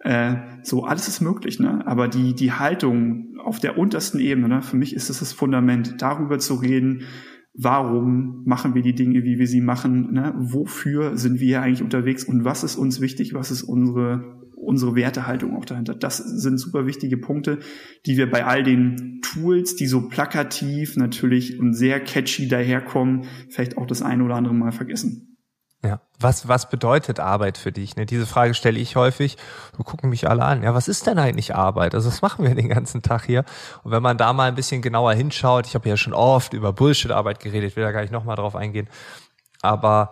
Äh, so, alles ist möglich, ne? Aber die, die Haltung auf der untersten Ebene, ne? für mich ist es das Fundament, darüber zu reden, warum machen wir die Dinge, wie wir sie machen, ne? wofür sind wir hier eigentlich unterwegs und was ist uns wichtig, was ist unsere, unsere Wertehaltung auch dahinter. Das sind super wichtige Punkte, die wir bei all den Tools, die so plakativ natürlich und sehr catchy daherkommen, vielleicht auch das eine oder andere Mal vergessen. Ja, was, was bedeutet Arbeit für dich? Ne? Diese Frage stelle ich häufig. So gucken mich alle an. Ja, was ist denn eigentlich Arbeit? Also was machen wir den ganzen Tag hier? Und wenn man da mal ein bisschen genauer hinschaut, ich habe ja schon oft über Bullshit-Arbeit geredet, will da gar nicht nochmal drauf eingehen. Aber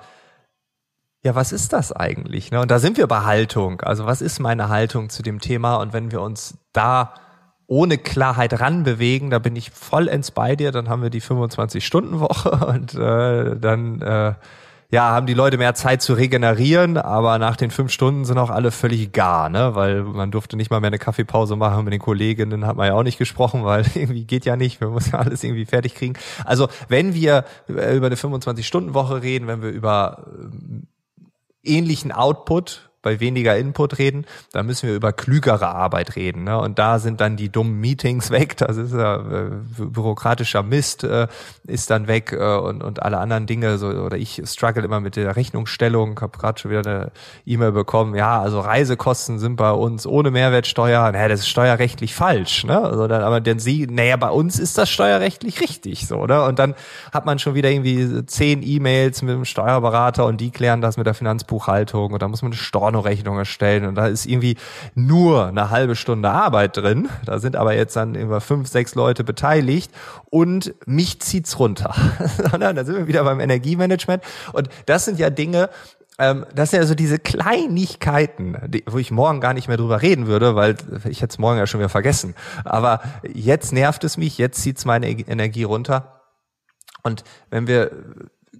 ja, was ist das eigentlich? Ne? Und da sind wir bei Haltung. Also was ist meine Haltung zu dem Thema? Und wenn wir uns da ohne Klarheit ranbewegen, da bin ich vollends bei dir, dann haben wir die 25-Stunden-Woche und äh, dann äh, ja, haben die Leute mehr Zeit zu regenerieren, aber nach den fünf Stunden sind auch alle völlig gar, ne? Weil man durfte nicht mal mehr eine Kaffeepause machen mit den Kolleginnen, hat man ja auch nicht gesprochen, weil irgendwie geht ja nicht, wir müssen ja alles irgendwie fertig kriegen. Also wenn wir äh, über eine 25-Stunden-Woche reden, wenn wir über ähm, ähnlichen Output bei weniger Input reden, da müssen wir über klügere Arbeit reden. Ne? Und da sind dann die dummen Meetings weg, das ist ja äh, bürokratischer Mist äh, ist dann weg äh, und, und alle anderen Dinge, so, oder ich struggle immer mit der Rechnungsstellung, habe gerade schon wieder eine E-Mail bekommen, ja, also Reisekosten sind bei uns ohne Mehrwertsteuer, naja, das ist steuerrechtlich falsch, ne? Also dann, aber denn sie, naja, bei uns ist das steuerrechtlich richtig so, oder? Und dann hat man schon wieder irgendwie zehn E-Mails mit dem Steuerberater und die klären das mit der Finanzbuchhaltung und da muss man eine Steuer Pornorechnung erstellen und da ist irgendwie nur eine halbe Stunde Arbeit drin. Da sind aber jetzt dann über fünf, sechs Leute beteiligt und mich zieht's runter. da sind wir wieder beim Energiemanagement und das sind ja Dinge, ähm, das sind ja so diese Kleinigkeiten, wo ich morgen gar nicht mehr drüber reden würde, weil ich hätte es morgen ja schon wieder vergessen. Aber jetzt nervt es mich, jetzt zieht's meine Energie runter. Und wenn wir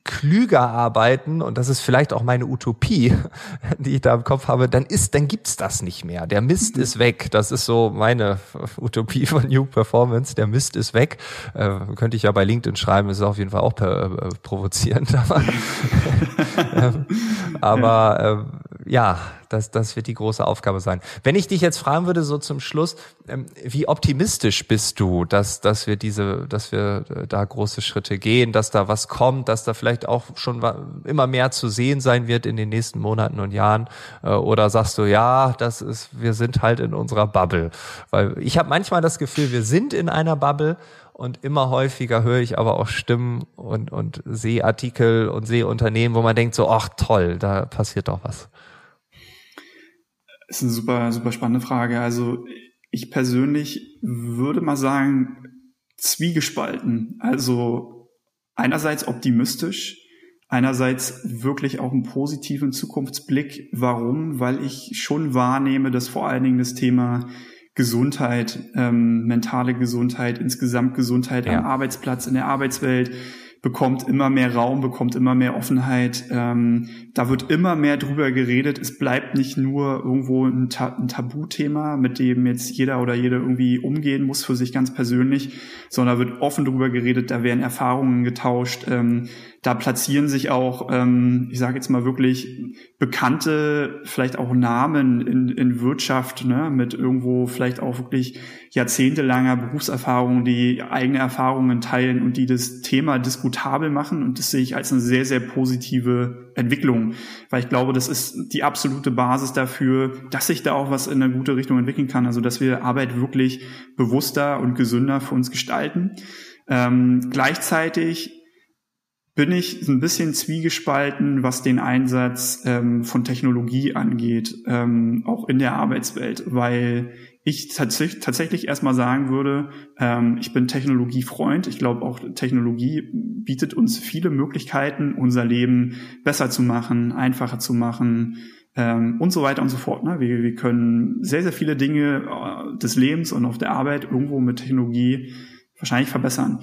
klüger arbeiten, und das ist vielleicht auch meine Utopie, die ich da im Kopf habe, dann ist, dann gibt's das nicht mehr. Der Mist ist weg. Das ist so meine Utopie von New Performance. Der Mist ist weg. Äh, könnte ich ja bei LinkedIn schreiben, ist auf jeden Fall auch äh, provozierend. Aber, ähm, aber äh, ja, das, das wird die große Aufgabe sein. Wenn ich dich jetzt fragen würde, so zum Schluss, ähm, wie optimistisch bist du, dass, dass wir diese, dass wir äh, da große Schritte gehen, dass da was kommt, dass da vielleicht auch schon immer mehr zu sehen sein wird in den nächsten Monaten und Jahren? Äh, oder sagst du, ja, das ist, wir sind halt in unserer Bubble? Weil ich habe manchmal das Gefühl, wir sind in einer Bubble und immer häufiger höre ich aber auch Stimmen und, und sehe Artikel und sehe Unternehmen, wo man denkt so, ach toll, da passiert doch was. Das ist eine super, super spannende Frage. Also ich persönlich würde mal sagen, zwiegespalten. Also einerseits optimistisch, einerseits wirklich auch einen positiven Zukunftsblick. Warum? Weil ich schon wahrnehme, dass vor allen Dingen das Thema Gesundheit, ähm, mentale Gesundheit, insgesamt Gesundheit ja. am Arbeitsplatz, in der Arbeitswelt bekommt immer mehr Raum, bekommt immer mehr Offenheit. Ähm, da wird immer mehr drüber geredet. Es bleibt nicht nur irgendwo ein, Ta ein Tabuthema, mit dem jetzt jeder oder jede irgendwie umgehen muss für sich ganz persönlich, sondern wird offen drüber geredet. Da werden Erfahrungen getauscht. Ähm, da platzieren sich auch, ähm, ich sage jetzt mal wirklich bekannte, vielleicht auch Namen in, in Wirtschaft, ne, mit irgendwo vielleicht auch wirklich jahrzehntelanger Berufserfahrung, die eigene Erfahrungen teilen und die das Thema diskutabel machen. Und das sehe ich als eine sehr, sehr positive Entwicklung, weil ich glaube, das ist die absolute Basis dafür, dass sich da auch was in eine gute Richtung entwickeln kann. Also, dass wir Arbeit wirklich bewusster und gesünder für uns gestalten. Ähm, gleichzeitig bin ich ein bisschen zwiegespalten, was den Einsatz ähm, von Technologie angeht, ähm, auch in der Arbeitswelt, weil ich tatsächlich, tatsächlich erstmal sagen würde, ähm, ich bin Technologiefreund. Ich glaube auch, Technologie bietet uns viele Möglichkeiten, unser Leben besser zu machen, einfacher zu machen ähm, und so weiter und so fort. Ne? Wir, wir können sehr, sehr viele Dinge äh, des Lebens und auf der Arbeit irgendwo mit Technologie wahrscheinlich verbessern.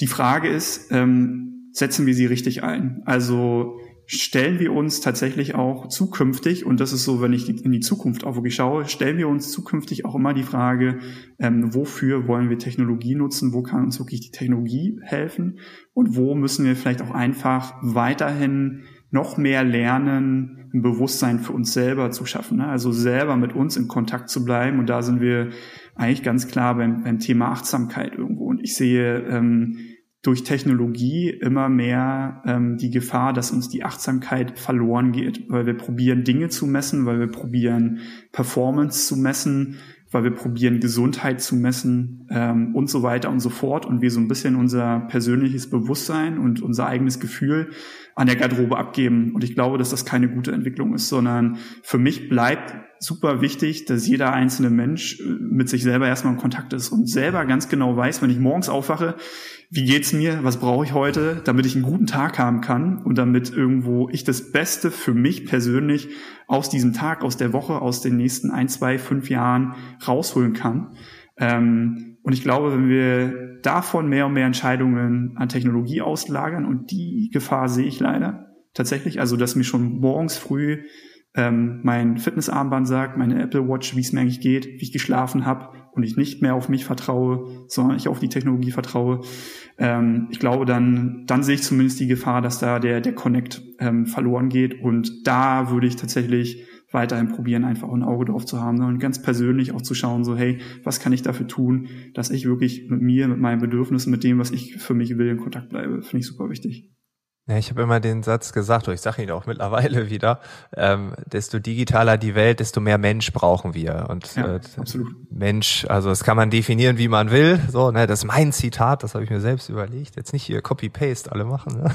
Die Frage ist, ähm, setzen wir sie richtig ein? Also stellen wir uns tatsächlich auch zukünftig, und das ist so, wenn ich in die Zukunft auch wirklich schaue, stellen wir uns zukünftig auch immer die Frage, ähm, wofür wollen wir Technologie nutzen, wo kann uns wirklich die Technologie helfen und wo müssen wir vielleicht auch einfach weiterhin noch mehr lernen, ein Bewusstsein für uns selber zu schaffen, ne? also selber mit uns in Kontakt zu bleiben. Und da sind wir eigentlich ganz klar beim, beim Thema Achtsamkeit irgendwo. Und ich sehe, ähm, durch Technologie immer mehr ähm, die Gefahr, dass uns die Achtsamkeit verloren geht, weil wir probieren Dinge zu messen, weil wir probieren Performance zu messen, weil wir probieren Gesundheit zu messen ähm, und so weiter und so fort und wir so ein bisschen unser persönliches Bewusstsein und unser eigenes Gefühl an der Garderobe abgeben. Und ich glaube, dass das keine gute Entwicklung ist, sondern für mich bleibt super wichtig, dass jeder einzelne Mensch äh, mit sich selber erstmal in Kontakt ist und selber ganz genau weiß, wenn ich morgens aufwache, wie geht's mir, was brauche ich heute, damit ich einen guten Tag haben kann und damit irgendwo ich das Beste für mich persönlich aus diesem Tag, aus der Woche, aus den nächsten ein, zwei, fünf Jahren rausholen kann. Ähm, und ich glaube, wenn wir davon mehr und mehr Entscheidungen an Technologie auslagern, und die Gefahr sehe ich leider tatsächlich, also dass mir schon morgens früh ähm, mein Fitnessarmband sagt, meine Apple Watch, wie es mir eigentlich geht, wie ich geschlafen habe und ich nicht mehr auf mich vertraue, sondern ich auf die Technologie vertraue. Ähm, ich glaube, dann, dann sehe ich zumindest die Gefahr, dass da der, der Connect ähm, verloren geht. Und da würde ich tatsächlich weiterhin probieren, einfach ein Auge drauf zu haben und ganz persönlich auch zu schauen, so, hey, was kann ich dafür tun, dass ich wirklich mit mir, mit meinen Bedürfnissen, mit dem, was ich für mich will, in Kontakt bleibe. Finde ich super wichtig. Ja, ich habe immer den Satz gesagt, und ich sage ihn auch mittlerweile wieder, ähm, desto digitaler die Welt, desto mehr Mensch brauchen wir. Und ja, äh. Mensch, also das kann man definieren, wie man will. So, ne, das ist mein Zitat, das habe ich mir selbst überlegt. Jetzt nicht hier Copy-Paste alle machen. Ne?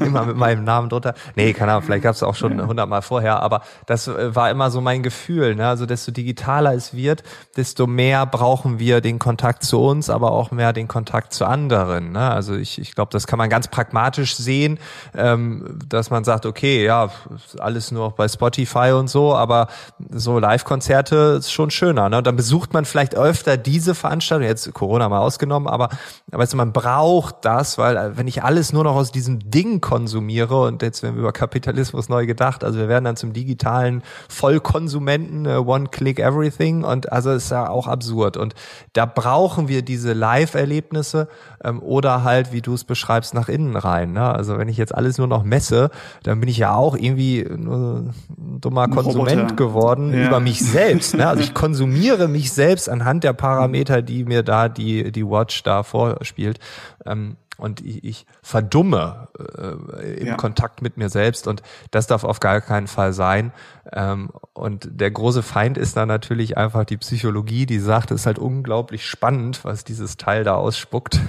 immer mit meinem Namen drunter. Nee, keine Ahnung, vielleicht gab es auch schon hundertmal vorher, aber das äh, war immer so mein Gefühl. Ne? Also desto digitaler es wird, desto mehr brauchen wir den Kontakt zu uns, aber auch mehr den Kontakt zu anderen. Ne? Also ich, ich glaube, das kann man ganz pragmatisch pragmatisch sehen, ähm, dass man sagt, okay, ja, alles nur bei Spotify und so, aber so Live-Konzerte ist schon schöner. Ne? Dann besucht man vielleicht öfter diese Veranstaltung, jetzt Corona mal ausgenommen, aber weißt du, man braucht das, weil äh, wenn ich alles nur noch aus diesem Ding konsumiere und jetzt werden wir über Kapitalismus neu gedacht, also wir werden dann zum digitalen Vollkonsumenten, uh, One Click Everything und also ist ja auch absurd und da brauchen wir diese Live-Erlebnisse ähm, oder halt, wie du es beschreibst, nach innen rein sein. Ne? Also wenn ich jetzt alles nur noch messe, dann bin ich ja auch irgendwie ein dummer ein Konsument Roboter. geworden ja. über mich selbst. Ne? Also ich konsumiere mich selbst anhand der Parameter, die mir da die, die Watch da vorspielt. Ähm, und ich, ich verdumme äh, im ja. Kontakt mit mir selbst und das darf auf gar keinen Fall sein. Ähm, und der große Feind ist dann natürlich einfach die Psychologie, die sagt, es ist halt unglaublich spannend, was dieses Teil da ausspuckt.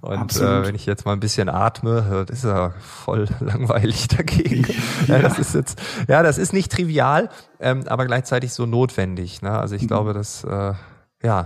Und äh, wenn ich jetzt mal ein bisschen atme, das ist ja voll langweilig dagegen. Ja. ja. das ist jetzt, ja, das ist nicht trivial, ähm, aber gleichzeitig so notwendig. Ne? Also ich mhm. glaube, dass äh, ja.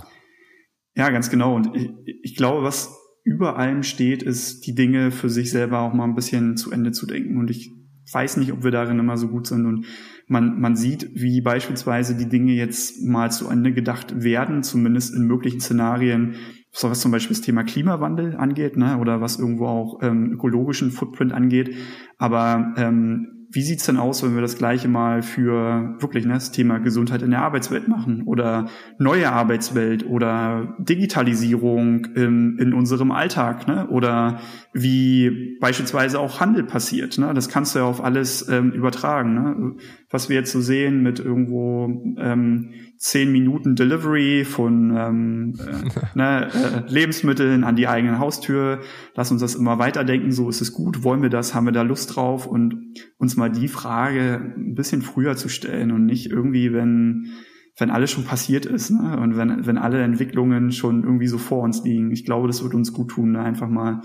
Ja, ganz genau. Und ich, ich glaube, was über allem steht, ist, die Dinge für sich selber auch mal ein bisschen zu Ende zu denken. Und ich weiß nicht, ob wir darin immer so gut sind. Und man, man sieht, wie beispielsweise die Dinge jetzt mal zu Ende gedacht werden, zumindest in möglichen Szenarien, so was zum Beispiel das Thema Klimawandel angeht, ne, oder was irgendwo auch ähm, ökologischen Footprint angeht. Aber ähm, wie sieht's denn aus, wenn wir das gleiche mal für wirklich ne, das Thema Gesundheit in der Arbeitswelt machen oder neue Arbeitswelt oder Digitalisierung in, in unserem Alltag ne? oder wie beispielsweise auch Handel passiert. Ne? Das kannst du ja auf alles ähm, übertragen. Ne? Was wir jetzt so sehen mit irgendwo ähm, zehn Minuten Delivery von ähm, äh, ne, äh, Lebensmitteln an die eigene Haustür. Lass uns das immer weiterdenken. So ist es gut. Wollen wir das? Haben wir da Lust drauf? Und uns mal die Frage ein bisschen früher zu stellen und nicht irgendwie, wenn wenn alles schon passiert ist ne? und wenn, wenn alle Entwicklungen schon irgendwie so vor uns liegen. Ich glaube, das wird uns gut tun, ne? einfach mal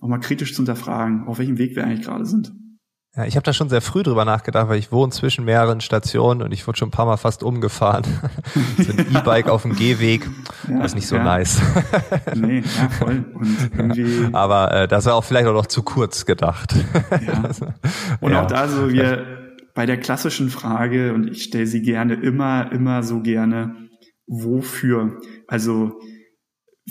auch mal kritisch zu hinterfragen, auf welchem Weg wir eigentlich gerade sind. Ja, ich habe da schon sehr früh drüber nachgedacht, weil ich wohne zwischen mehreren Stationen und ich wurde schon ein paar Mal fast umgefahren. so ein E-Bike auf dem Gehweg, ja, das ist nicht so ja. nice. nee, ja, voll. Und irgendwie Aber äh, das war auch vielleicht auch noch zu kurz gedacht. ja. Und ja. auch da so wir bei der klassischen Frage, und ich stelle sie gerne immer, immer so gerne, wofür? Also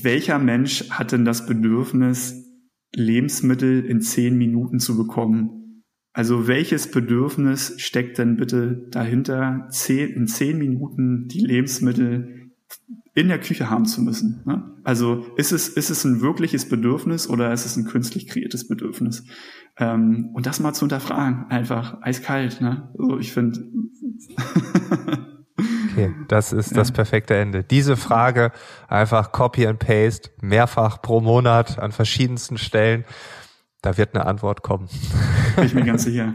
welcher Mensch hat denn das Bedürfnis, Lebensmittel in zehn Minuten zu bekommen? Also welches Bedürfnis steckt denn bitte dahinter, zehn, in zehn Minuten die Lebensmittel in der Küche haben zu müssen? Ne? Also ist es, ist es ein wirkliches Bedürfnis oder ist es ein künstlich kreiertes Bedürfnis? Ähm, und das mal zu hinterfragen, einfach eiskalt. Ne? Also ich finde. okay, das ist ja. das perfekte Ende. Diese Frage einfach Copy and Paste mehrfach pro Monat an verschiedensten Stellen da wird eine Antwort kommen. Bin ich mir ganz sicher.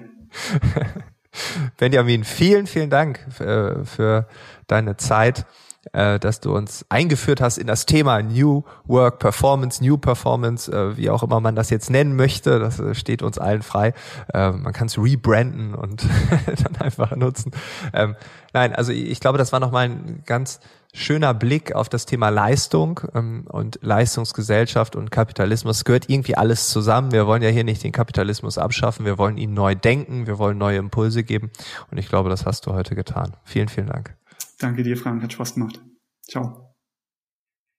Benjamin, vielen, vielen Dank äh, für deine Zeit, äh, dass du uns eingeführt hast in das Thema New Work Performance, New Performance, äh, wie auch immer man das jetzt nennen möchte. Das steht uns allen frei. Man kann es rebranden und dann einfach nutzen. Nein, also ich glaube, das war nochmal ein ganz schöner Blick auf das Thema Leistung ähm, und Leistungsgesellschaft und Kapitalismus. Es gehört irgendwie alles zusammen. Wir wollen ja hier nicht den Kapitalismus abschaffen. Wir wollen ihn neu denken. Wir wollen neue Impulse geben. Und ich glaube, das hast du heute getan. Vielen, vielen Dank. Danke dir, Frank. Hat Spaß gemacht. Ciao.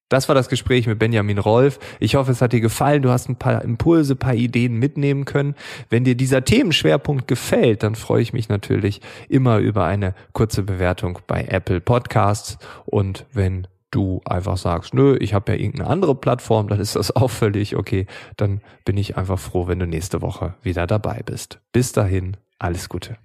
Das war das Gespräch mit Benjamin Rolf. Ich hoffe, es hat dir gefallen. Du hast ein paar Impulse, paar Ideen mitnehmen können. Wenn dir dieser Themenschwerpunkt gefällt, dann freue ich mich natürlich immer über eine kurze Bewertung bei Apple Podcasts. Und wenn du einfach sagst, nö, ich habe ja irgendeine andere Plattform, dann ist das auch völlig okay. Dann bin ich einfach froh, wenn du nächste Woche wieder dabei bist. Bis dahin, alles Gute.